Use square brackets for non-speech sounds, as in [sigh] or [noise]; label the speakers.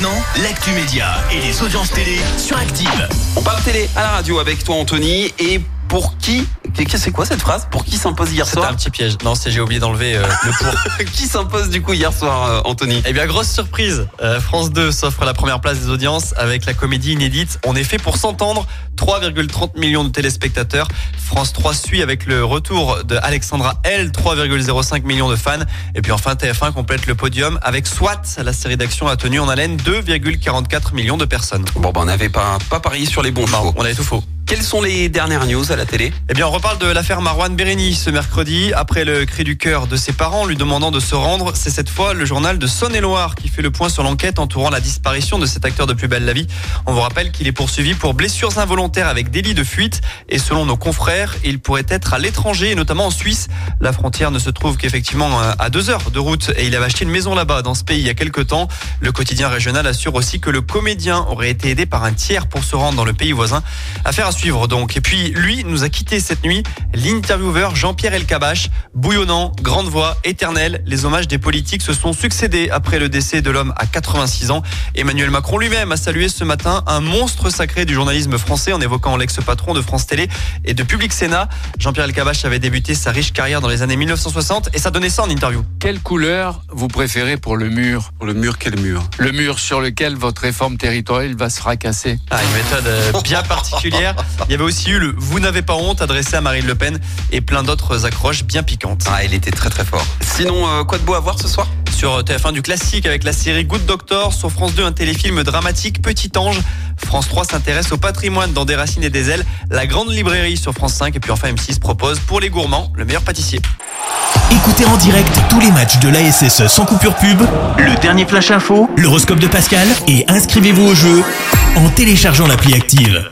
Speaker 1: maintenant, l'actu média et les audiences télé sur Active.
Speaker 2: On parle télé à la radio avec toi Anthony et pour qui c'est quoi cette phrase Pour qui s'impose hier
Speaker 3: C'était
Speaker 2: soir
Speaker 3: un petit piège. Non, c'est j'ai oublié d'enlever euh, le pour. [laughs]
Speaker 2: Qui s'impose du coup hier soir euh, Anthony
Speaker 3: Eh bien, grosse surprise. Euh, France 2 s'offre la première place des audiences avec la comédie inédite On est fait pour s'entendre. 3,30 millions de téléspectateurs. France 3 suit avec le retour de Alexandra L, 3,05 millions de fans. Et puis enfin TF1 complète le podium avec SWAT. La série d'action a tenu en haleine 2,44 millions de personnes.
Speaker 2: Bon bah on n'avait pas, pas parié sur les bons
Speaker 3: Non, on avait tout faux.
Speaker 2: Quelles sont les dernières news à la télé?
Speaker 3: Eh bien, on reparle de l'affaire Marwan Bérény ce mercredi. Après le cri du cœur de ses parents lui demandant de se rendre, c'est cette fois le journal de Saône-et-Loire qui fait le point sur l'enquête entourant la disparition de cet acteur de Plus belle la vie. On vous rappelle qu'il est poursuivi pour blessures involontaires avec délit de fuite. Et selon nos confrères, il pourrait être à l'étranger, notamment en Suisse. La frontière ne se trouve qu'effectivement euh, à deux heures de route et il avait acheté une maison là-bas, dans ce pays, il y a quelques temps. Le quotidien régional assure aussi que le comédien aurait été aidé par un tiers pour se rendre dans le pays voisin. Affaire à suivre donc. Et puis, lui nous a quitté cette nuit. L'intervieweur Jean-Pierre Elkabach, bouillonnant, grande voix, éternel. Les hommages des politiques se sont succédés après le décès de l'homme à 86 ans. Emmanuel Macron lui-même a salué ce matin un monstre sacré du journalisme français en évoquant l'ex-patron de France Télé et de Public Sénat. Jean-Pierre Elkabach avait débuté sa riche carrière dans les années 1960 et ça donnait ça en interview.
Speaker 4: Quelle couleur vous préférez pour le mur?
Speaker 2: Pour le mur, quel mur?
Speaker 4: Le mur sur lequel votre réforme territoriale va se fracasser.
Speaker 3: Ah, une méthode euh, bien particulière. Il y avait aussi eu le Vous n'avez pas honte adressé à Marine Le Pen et plein d'autres accroches bien piquantes.
Speaker 2: Ah, il était très très fort. Sinon, euh, quoi de beau à voir ce soir?
Speaker 3: Sur TF1 du classique avec la série Good Doctor, sur France 2 un téléfilm dramatique Petit Ange. France 3 s'intéresse au patrimoine dans Des Racines et des Ailes, la grande librairie sur France 5 et puis enfin M6 propose pour les gourmands le meilleur pâtissier.
Speaker 1: Écoutez en direct tous les matchs de l'ASSE sans coupure pub, le dernier flash info, l'horoscope de Pascal et inscrivez-vous au jeu en téléchargeant l'appli Active.